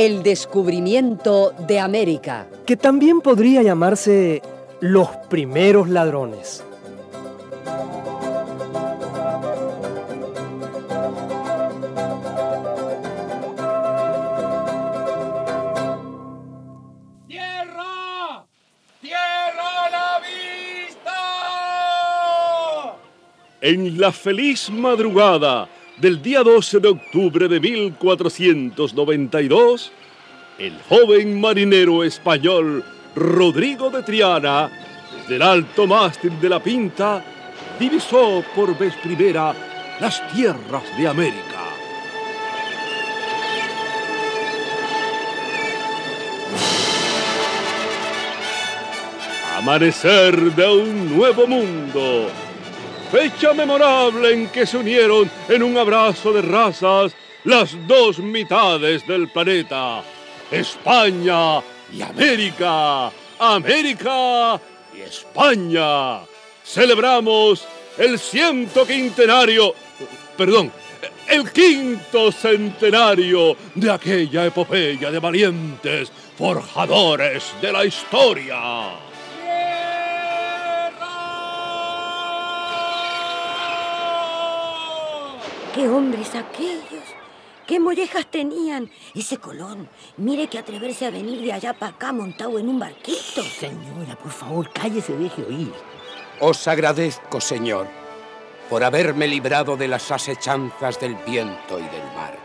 El descubrimiento de América. Que también podría llamarse los primeros ladrones. ¡Tierra! ¡Tierra a la vista! En la feliz madrugada del día 12 de octubre de 1492, el joven marinero español Rodrigo de Triana, desde el alto mástil de la Pinta, divisó por vez primera las tierras de América. Amanecer de un nuevo mundo. Fecha memorable en que se unieron en un abrazo de razas las dos mitades del planeta. España y América. América y España. Celebramos el ciento quintenario, perdón, el quinto centenario de aquella epopeya de valientes forjadores de la historia. ¡Qué hombres aquellos! ¡Qué mollejas tenían! Ese Colón, mire que atreverse a venir de allá para acá montado en un barquito. Señora, por favor, cállese, deje oír. Os agradezco, Señor, por haberme librado de las asechanzas del viento y del mar.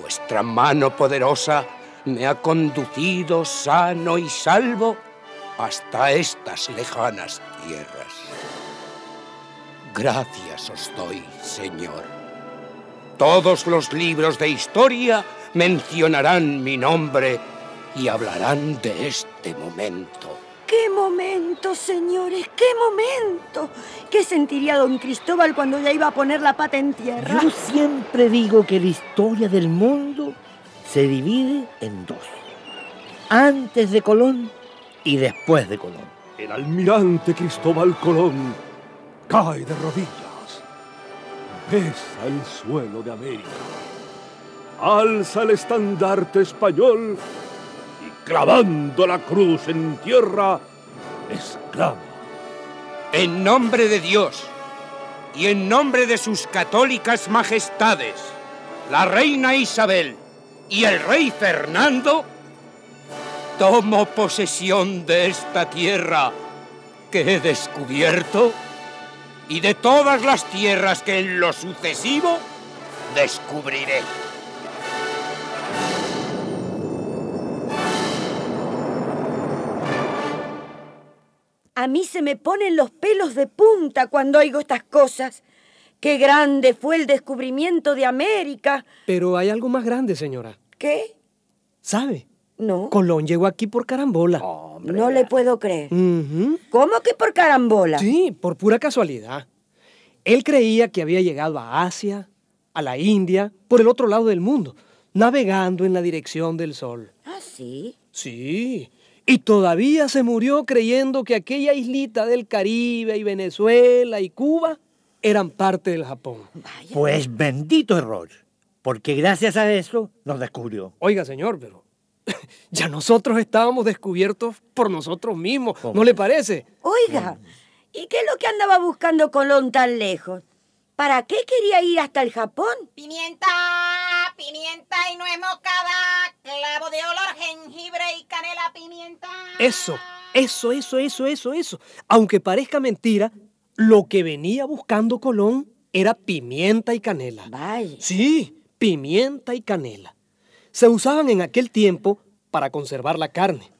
Vuestra mano poderosa me ha conducido sano y salvo hasta estas lejanas tierras. Gracias os doy, Señor. Todos los libros de historia mencionarán mi nombre y hablarán de este momento. ¡Qué momento, señores! ¡Qué momento! ¿Qué sentiría don Cristóbal cuando ya iba a poner la pata en tierra? Yo siempre digo que la historia del mundo se divide en dos. Antes de Colón y después de Colón. El almirante Cristóbal Colón cae de rodillas, besa el suelo de América, alza el estandarte español y clavando la cruz en tierra, exclama. En nombre de Dios y en nombre de sus católicas majestades, la reina Isabel y el rey Fernando, tomo posesión de esta tierra que he descubierto y de todas las tierras que en lo sucesivo descubriré. A mí se me ponen los pelos de punta cuando oigo estas cosas. Qué grande fue el descubrimiento de América. Pero hay algo más grande, señora. ¿Qué? ¿Sabe? No. Colón llegó aquí por carambola. No le puedo creer. ¿Cómo que por carambola? Sí, por pura casualidad. Él creía que había llegado a Asia, a la India, por el otro lado del mundo, navegando en la dirección del sol. ¿Ah, sí? Sí. Y todavía se murió creyendo que aquella islita del Caribe y Venezuela y Cuba eran parte del Japón. Vaya. Pues bendito error, porque gracias a eso nos descubrió. Oiga, señor, pero ya nosotros estábamos descubiertos por nosotros mismos, ¿no le parece? Oiga, ¿y qué es lo que andaba buscando Colón tan lejos? ¿Para qué quería ir hasta el Japón? Pimienta, pimienta y nuez moscada, clavo de olor, jengibre y canela, pimienta. Eso, eso, eso, eso, eso, eso. Aunque parezca mentira, lo que venía buscando Colón era pimienta y canela. Vaya. Sí, pimienta y canela. Se usaban en aquel tiempo para conservar la carne.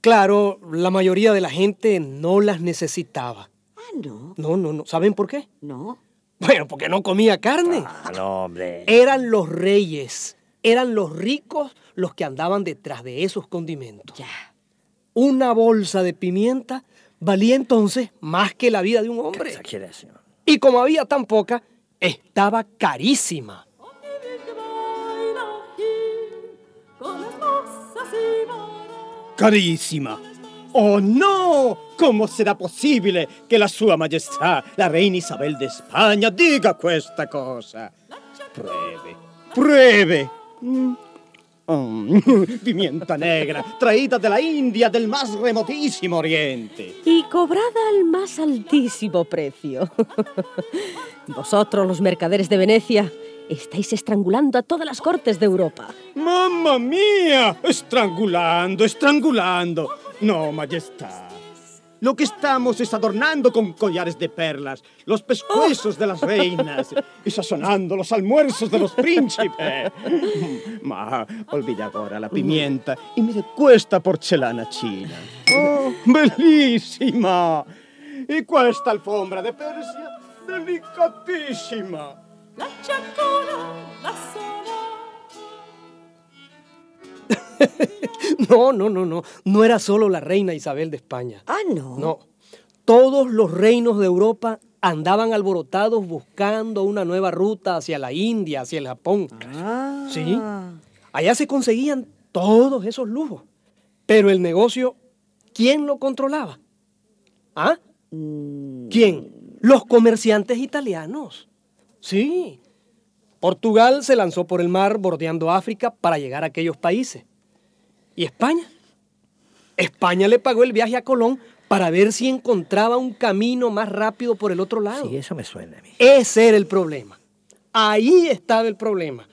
Claro, la mayoría de la gente no las necesitaba. Ah, no, No, no, no. ¿Saben por qué? no. Bueno, porque no comía carne. Ah, no, hombre. Eran los reyes, eran los ricos los que andaban detrás de esos condimentos. Ya. Una bolsa de pimienta valía entonces más que la vida de un hombre. Exageración. Y como había tan poca, estaba carísima. Carísima. ¡Oh, no! ¿Cómo será possibile che la sua maestà, la reina Isabel de Spagna, dica questa cosa? Pruebe, pruebe. Mm. Mm, Pimienta negra, traída de la India, del más remotísimo oriente. Y cobrada al más altísimo precio. Vosotros, los mercaderes de Venecia, estáis estrangulando a todas las cortes de Europa. ¡Mamma mía! Estrangulando, estrangulando. No, majestad. Lo que estamos es adornando con collares de perlas los pescuezos de las reinas y sazonando los almuerzos de los príncipes. Ma olvida ahora la pimienta y mire questa porcelana china. Oh, bellissima! E questa alfombra de Persia, delicatissima. No, no, no, no. No era solo la reina Isabel de España. Ah, no. No. Todos los reinos de Europa andaban alborotados buscando una nueva ruta hacia la India, hacia el Japón. Ah. Sí. Allá se conseguían todos esos lujos. Pero el negocio, ¿quién lo controlaba? ¿Ah? ¿Quién? Los comerciantes italianos. Sí. Portugal se lanzó por el mar bordeando África para llegar a aquellos países. ¿Y España? España le pagó el viaje a Colón para ver si encontraba un camino más rápido por el otro lado. Sí, eso me suena a mí. Ese era el problema. Ahí estaba el problema.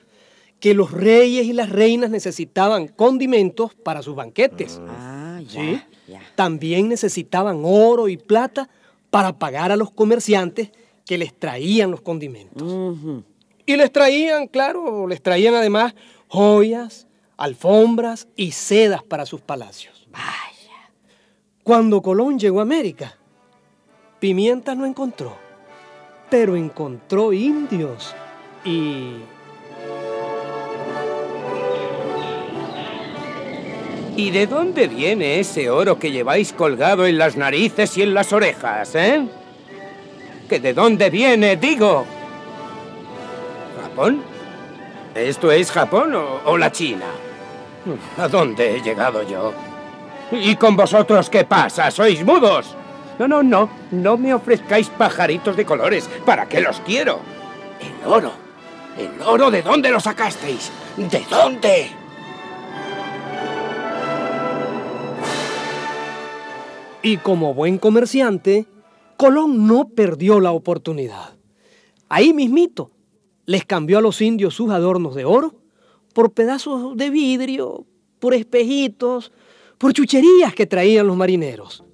Que los reyes y las reinas necesitaban condimentos para sus banquetes. Ah, ya, ¿Sí? ya. También necesitaban oro y plata para pagar a los comerciantes que les traían los condimentos. Y les traían, claro, les traían además joyas, alfombras y sedas para sus palacios. Vaya. Cuando Colón llegó a América, pimienta no encontró, pero encontró indios y... ¿Y de dónde viene ese oro que lleváis colgado en las narices y en las orejas, eh? ¿Que de dónde viene, digo? ¿Japón? ¿Esto es Japón o, o la China? ¿A dónde he llegado yo? ¿Y con vosotros qué pasa? ¿Sois mudos? No, no, no. No me ofrezcáis pajaritos de colores. ¿Para qué los quiero? El oro. ¿El oro de dónde lo sacasteis? ¿De dónde? Y como buen comerciante, Colón no perdió la oportunidad. Ahí mismito les cambió a los indios sus adornos de oro por pedazos de vidrio, por espejitos, por chucherías que traían los marineros.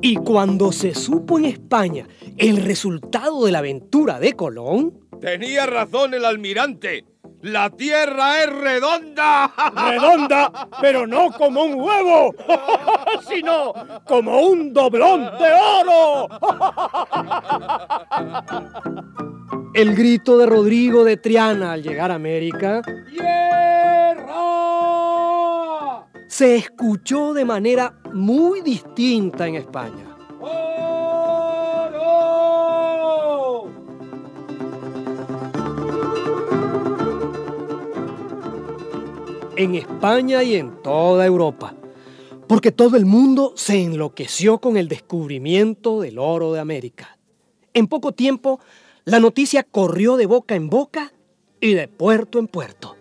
Y cuando se supo en España el resultado de la aventura de Colón, Tenía razón el almirante. La tierra es redonda. Redonda, pero no como un huevo, sino como un doblón de oro. el grito de Rodrigo de Triana al llegar a América ¡Tierra! se escuchó de manera muy distinta en España. ¡Oro! En España y en toda Europa. Porque todo el mundo se enloqueció con el descubrimiento del oro de América. En poco tiempo, la noticia corrió de boca en boca y de puerto en puerto.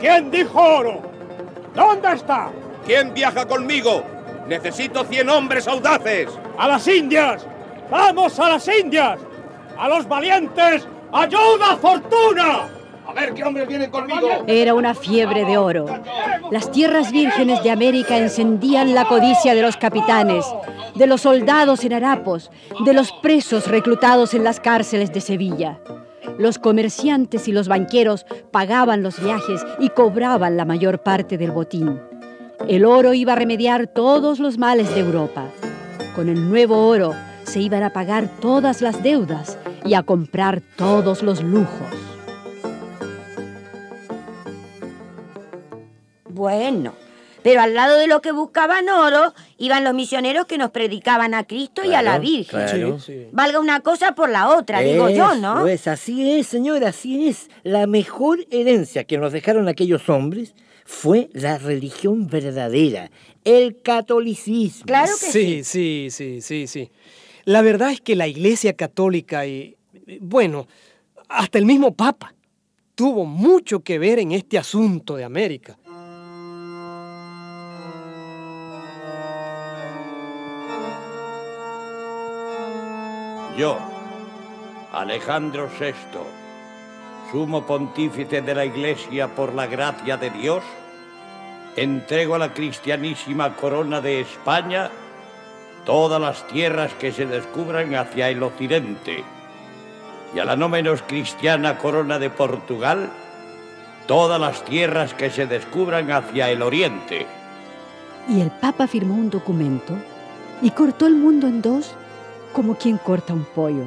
¿Quién dijo oro? ¿Dónde está? ¿Quién viaja conmigo? Necesito 100 hombres audaces. ¡A las Indias! ¡Vamos a las Indias! ¡A los valientes! ¡Ayuda, fortuna! A ver qué hombres vienen conmigo. Era una fiebre de oro. Las tierras vírgenes de América encendían la codicia de los capitanes, de los soldados en harapos, de los presos reclutados en las cárceles de Sevilla. Los comerciantes y los banqueros pagaban los viajes y cobraban la mayor parte del botín. El oro iba a remediar todos los males de Europa. Con el nuevo oro se iban a pagar todas las deudas y a comprar todos los lujos. Bueno, pero al lado de lo que buscaban oro, iban los misioneros que nos predicaban a Cristo y a la Virgen. claro. Valga una cosa por la otra, digo yo, ¿no? Pues así es, señora, así es. La mejor herencia que nos dejaron aquellos hombres fue la religión verdadera, el catolicismo. Claro que sí, sí, sí, sí, sí. La verdad es que la Iglesia Católica y, bueno, hasta el mismo Papa tuvo mucho que ver en este asunto de América. Yo, Alejandro VI, sumo pontífice de la Iglesia por la gracia de Dios, entrego a la cristianísima corona de España todas las tierras que se descubran hacia el occidente y a la no menos cristiana corona de Portugal todas las tierras que se descubran hacia el oriente. Y el Papa firmó un documento y cortó el mundo en dos como quien corta un pollo.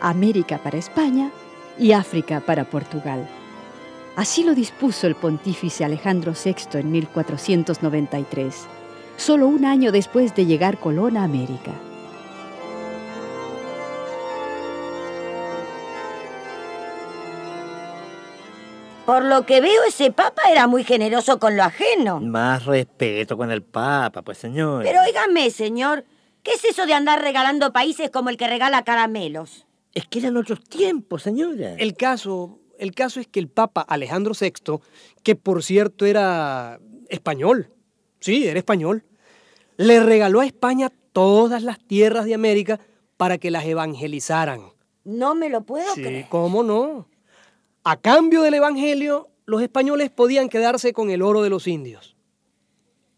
América para España y África para Portugal. Así lo dispuso el pontífice Alejandro VI en 1493, solo un año después de llegar Colón a América. Por lo que veo, ese papa era muy generoso con lo ajeno. Más respeto con el Papa, pues señor. Pero óigame, señor, ¿qué es eso de andar regalando países como el que regala caramelos? Es que eran otros tiempos, señora. El caso, el caso es que el Papa Alejandro VI, que por cierto era español, sí, era español, le regaló a España todas las tierras de América para que las evangelizaran. No me lo puedo Sí, creer. ¿cómo no? A cambio del Evangelio, los españoles podían quedarse con el oro de los indios.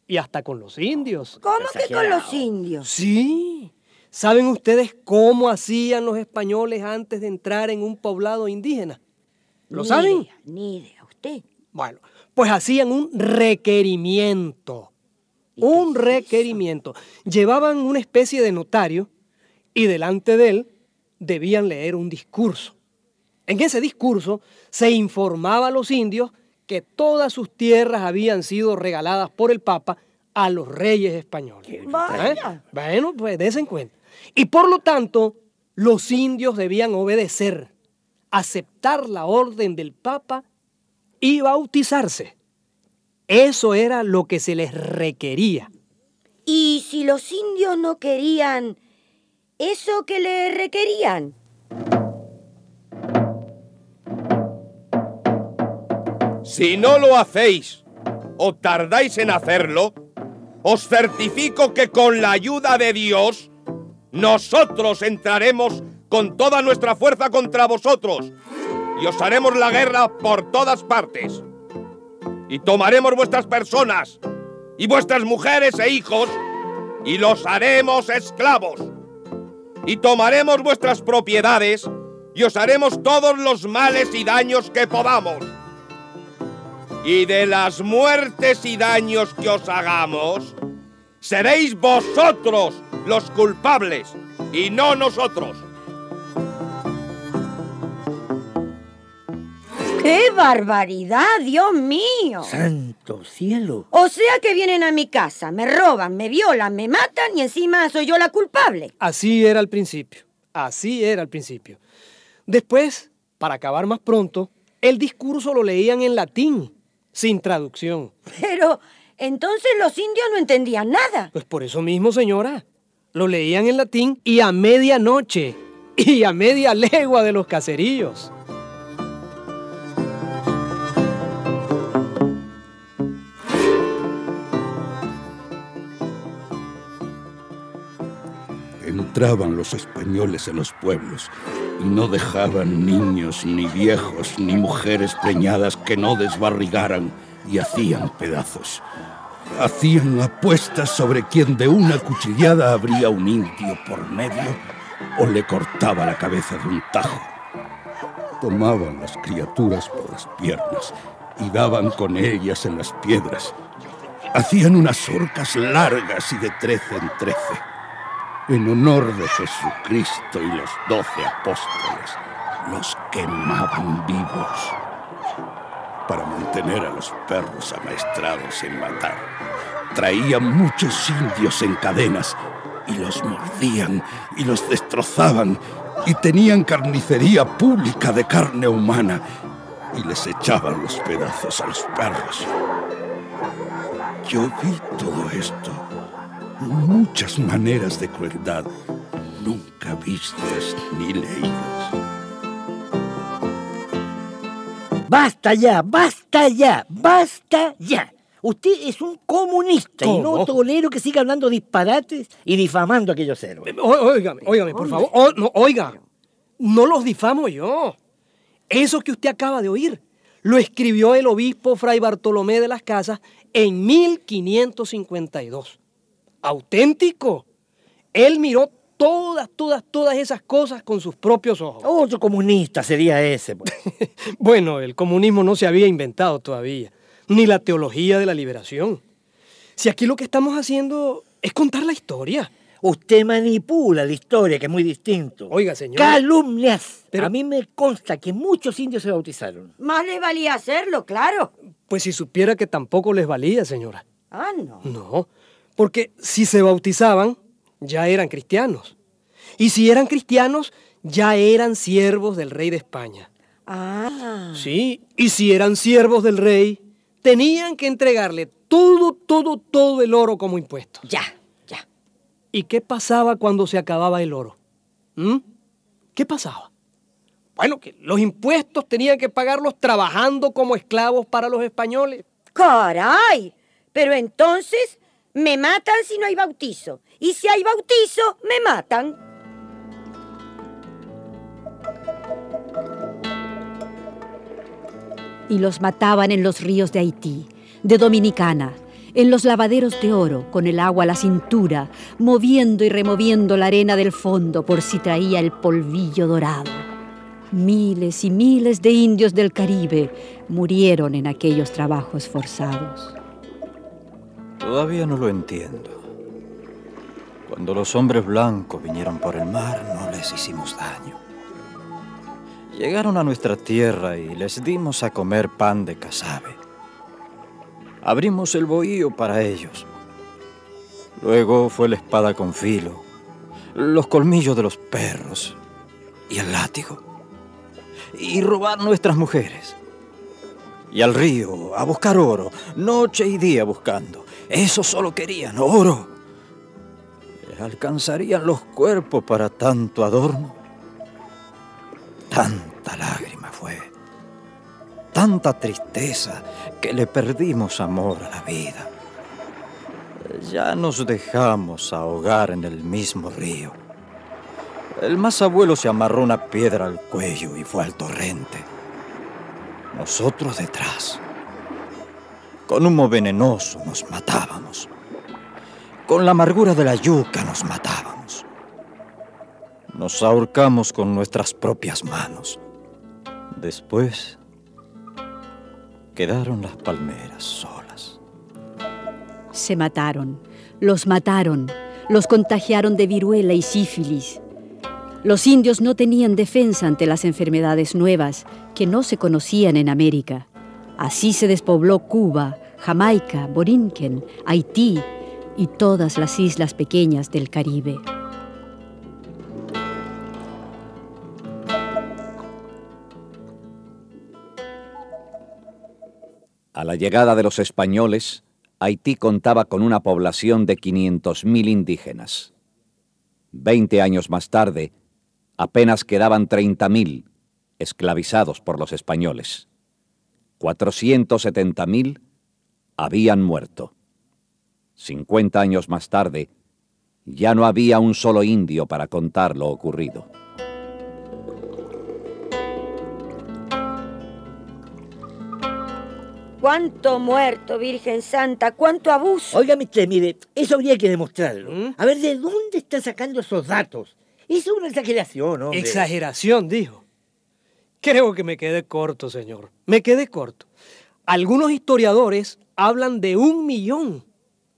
Y hasta con los indios. ¿Cómo que con los indios? Sí. ¿Saben ustedes cómo hacían los españoles antes de entrar en un poblado indígena? ¿Lo Ni saben? idea, ni idea. ¿Usted? Bueno, pues hacían un requerimiento. Un requerimiento. Llevaban una especie de notario y delante de él debían leer un discurso. En ese discurso se informaba a los indios que todas sus tierras habían sido regaladas por el Papa a los reyes españoles. Vaya. ¿Eh? Bueno, pues dense en cuenta. Y por lo tanto, los indios debían obedecer, aceptar la orden del Papa y bautizarse. Eso era lo que se les requería. ¿Y si los indios no querían eso que le requerían? Si no lo hacéis o tardáis en hacerlo, os certifico que con la ayuda de Dios, nosotros entraremos con toda nuestra fuerza contra vosotros y os haremos la guerra por todas partes. Y tomaremos vuestras personas y vuestras mujeres e hijos y los haremos esclavos. Y tomaremos vuestras propiedades y os haremos todos los males y daños que podamos y de las muertes y daños que os hagamos, seréis vosotros los culpables y no nosotros. ¡Qué barbaridad, Dios mío! Santo cielo. O sea que vienen a mi casa, me roban, me violan, me matan y encima soy yo la culpable. Así era al principio. Así era al principio. Después, para acabar más pronto, el discurso lo leían en latín, sin traducción. Pero entonces los indios no entendían nada. Pues por eso mismo, señora. Lo leían en latín y a medianoche y a media legua de los caseríos. Entraban los españoles en los pueblos y no dejaban niños, ni viejos, ni mujeres preñadas que no desbarrigaran y hacían pedazos. Hacían apuestas sobre quién de una cuchillada habría un indio por medio o le cortaba la cabeza de un tajo. Tomaban las criaturas por las piernas y daban con ellas en las piedras. hacían unas horcas largas y de trece en trece, en honor de Jesucristo y los doce apóstoles. Los quemaban vivos para mantener a los perros amaestrados en matar. Traían muchos indios en cadenas y los mordían y los destrozaban y tenían carnicería pública de carne humana y les echaban los pedazos a los perros. Yo vi todo esto, muchas maneras de crueldad, nunca vistas ni leídas. Basta ya, basta ya, basta ya. Usted es un comunista y no tolero que siga hablando disparates y difamando a aquellos héroes. O- Óigame, óigame, por favor. O- no, oiga, no los difamo yo. Eso que usted acaba de oír lo escribió el obispo Fray Bartolomé de las Casas en 1552. Auténtico. Él miró todas, todas, todas esas cosas con sus propios ojos. Otro comunista sería ese. pues. Bueno, el comunismo no se había inventado todavía, ni la teología de la liberación. Si aquí lo que estamos haciendo es contar la historia. Usted manipula la historia, que es muy distinto. Oiga, señor. Calumnias. Pero- A mí me consta que muchos indios se bautizaron. Más le valía hacerlo, claro. Pues si supiera que tampoco les valía, señora. Ah, no. No, porque si se bautizaban, ya eran cristianos. Y si eran cristianos, ya eran siervos del rey de España. Ah. Sí, y si eran siervos del rey, tenían que entregarle todo, todo, todo el oro como impuesto. Ya, ya. ¿Y qué pasaba cuando se acababa el oro? ¿Mm? ¿Qué pasaba? Bueno, que los impuestos tenían que pagarlos trabajando como esclavos para los españoles. ¡Caray! Pero entonces me matan si no hay bautizo. Y si hay bautizo, me matan. y los mataban en los ríos de Haití, de Dominicana, en los lavaderos de oro, con el agua a la cintura, moviendo y removiendo la arena del fondo por si traía el polvillo dorado. Miles y miles de indios del Caribe murieron en aquellos trabajos forzados. Todavía no lo entiendo. Cuando los hombres blancos vinieron por el mar, no les hicimos daño. Llegaron a nuestra tierra y les dimos a comer pan de casabe. Abrimos el bohío para ellos. Luego fue la espada con filo, los colmillos de los perros y el látigo. Y robar nuestras mujeres. Y al río a buscar oro, noche y día buscando. Eso solo querían, oro. ¿Les alcanzarían los cuerpos para tanto adorno? Tanta lágrima fue, tanta tristeza que le perdimos amor a la vida. Ya nos dejamos ahogar en el mismo río. El más abuelo se amarró una piedra al cuello y fue al torrente. Nosotros detrás. Con humo venenoso nos matábamos. Con la amargura de la yuca nos matábamos. Nos ahorcamos con nuestras propias manos. Después quedaron las palmeras solas. Se mataron, los mataron, los contagiaron de viruela y sífilis. Los indios no tenían defensa ante las enfermedades nuevas que no se conocían en América. Así se despobló Cuba, Jamaica, Borinquen, Haití y todas las islas pequeñas del Caribe. A la llegada de los españoles, Haití contaba con una población de 500.000 indígenas. Veinte años más tarde, apenas quedaban 30.000 esclavizados por los españoles. 470.000 habían muerto. 50 años más tarde, ya no había un solo indio para contar lo ocurrido. ¡Cuánto muerto, Virgen Santa! ¡Cuánto abuso! Óigame usted, mire, eso habría que demostrarlo. ¿Mm? A ver, ¿de dónde está sacando esos datos? Es una exageración, hombre. Exageración, dijo. Creo que me quedé corto, señor. Me quedé corto. Algunos historiadores hablan de un millón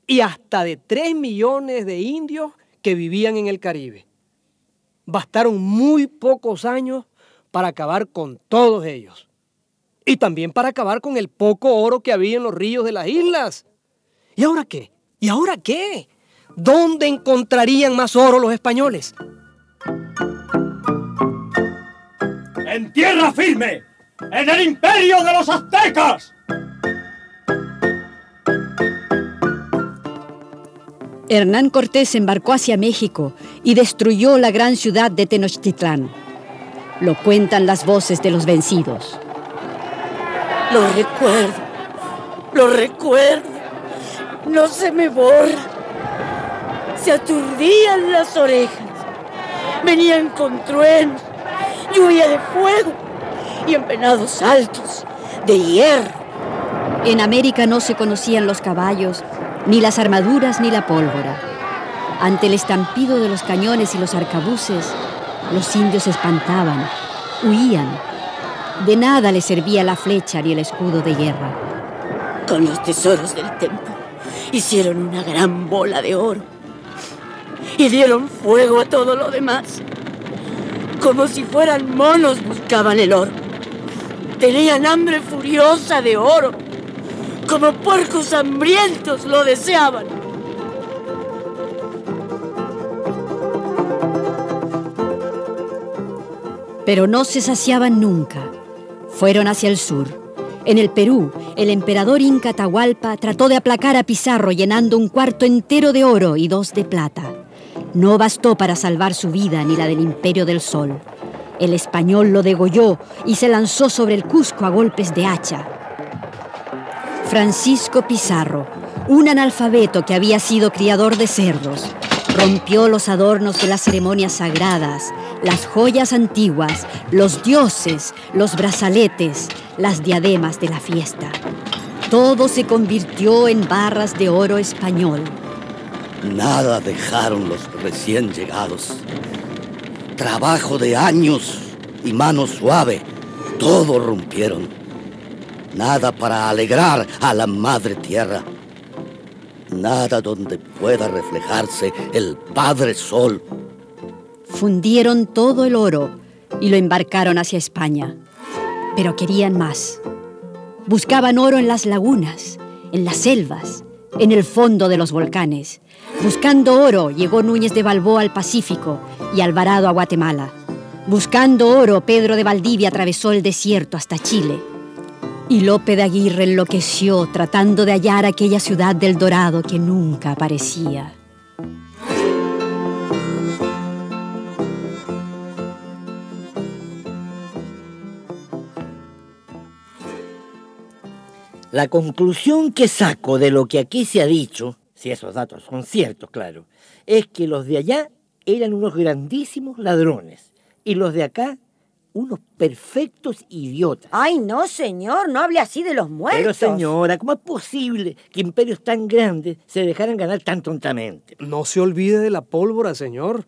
y hasta de 3 millones de indios que vivían en el Caribe. Bastaron muy pocos años para acabar con todos ellos. Y también para acabar con el poco oro que había en los ríos de las islas. ¿Y ahora qué? ¿Y ahora qué? ¿Dónde encontrarían más oro los españoles? ¡En tierra firme! ¡En el imperio de los aztecas! Hernán Cortés embarcó hacia México y destruyó la gran ciudad de Tenochtitlán. Lo cuentan las voces de los vencidos. Lo recuerdo, lo recuerdo. No se me borra. Se aturdían las orejas. Venían con truenos, lluvia de fuego y empenados altos de hierro. En América no se conocían los caballos, ni las armaduras, ni la pólvora. Ante el estampido de los cañones y los arcabuces, los indios se espantaban, huían. De nada les servía la flecha ni el escudo de guerra. Con los tesoros del templo hicieron una gran bola de oro y dieron fuego a todo lo demás. Como si fueran monos buscaban el oro. Tenían hambre furiosa de oro. Como puercos hambrientos lo deseaban. Pero no se saciaban nunca. Fueron hacia el sur. En el Perú, el emperador Inca Tahualpa trató de aplacar a Pizarro llenando un cuarto entero de oro y dos de plata. No bastó para salvar su vida ni la del Imperio del Sol. El español lo degolló y se lanzó sobre el Cusco a golpes de hacha. Francisco Pizarro, un analfabeto que había sido criador de cerdos, rompió los adornos de las ceremonias sagradas, las joyas antiguas, los dioses, los brazaletes, las diademas de la fiesta. Todo se convirtió en barras de oro español. Nada dejaron los recién llegados. Trabajo de años y mano suave, todo rompieron. Nada para alegrar a la madre tierra. Nada donde pueda reflejarse el Padre Sol. Fundieron todo el oro y lo embarcaron hacia España. Pero querían más. Buscaban oro en las lagunas, en las selvas, en el fondo de los volcanes. Buscando oro llegó Núñez de Balboa al Pacífico y Alvarado a Guatemala. Buscando oro, Pedro de Valdivia atravesó el desierto hasta Chile. Y Lope de Aguirre enloqueció tratando de hallar aquella ciudad del Dorado que nunca aparecía. La conclusión que saco de lo que aquí se ha dicho, si esos datos son ciertos, claro, es que los de allá eran unos grandísimos ladrones y los de acá unos perfectos idiotas. Ay, no, señor, no hable así de los muertos. Pero señora, ¿cómo es posible que imperios tan grandes se dejaran ganar tan tontamente? No se olvide de la pólvora, señor.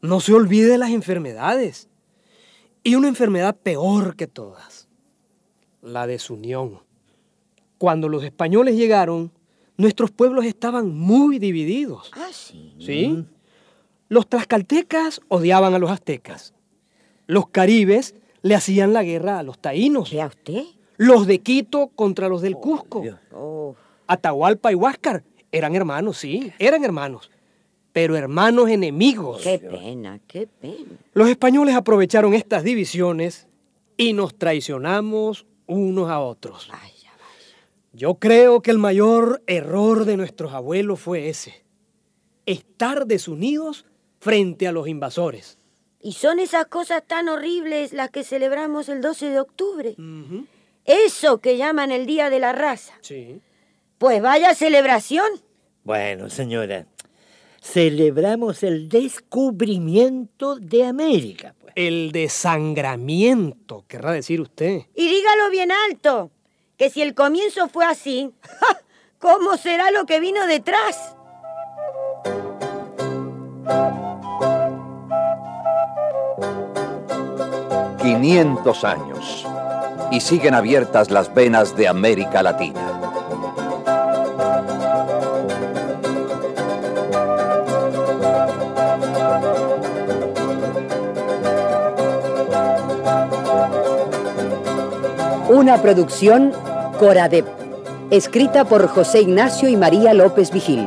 No se olvide de las enfermedades. Y una enfermedad peor que todas, la desunión. Cuando los españoles llegaron, nuestros pueblos estaban muy divididos. Ah, sí. ¿Sí? Los tlaxcaltecas odiaban a los aztecas. Los caribes le hacían la guerra a los taínos. ¿Vea usted? Los de Quito contra los del Cusco. Oh, Atahualpa y Huáscar eran hermanos, sí, eran hermanos. Pero hermanos enemigos. qué pena, qué pena. Los españoles aprovecharon estas divisiones y nos traicionamos unos a otros. Vaya. Yo creo que el mayor error de nuestros abuelos fue ese. Estar desunidos frente a los invasores. Y son esas cosas tan horribles las que celebramos el 12 de octubre. Eso que llaman el Día de la Raza. Sí. Pues vaya celebración. Bueno, señora, celebramos el descubrimiento de América. Pues. El desangramiento, querrá decir usted. Y dígalo bien alto, que si el comienzo fue así, ¿cómo será lo que vino detrás? ...500 años... ...y siguen abiertas las venas de América Latina. Una producción Coradep, escrita por José Ignacio y María López Vigil.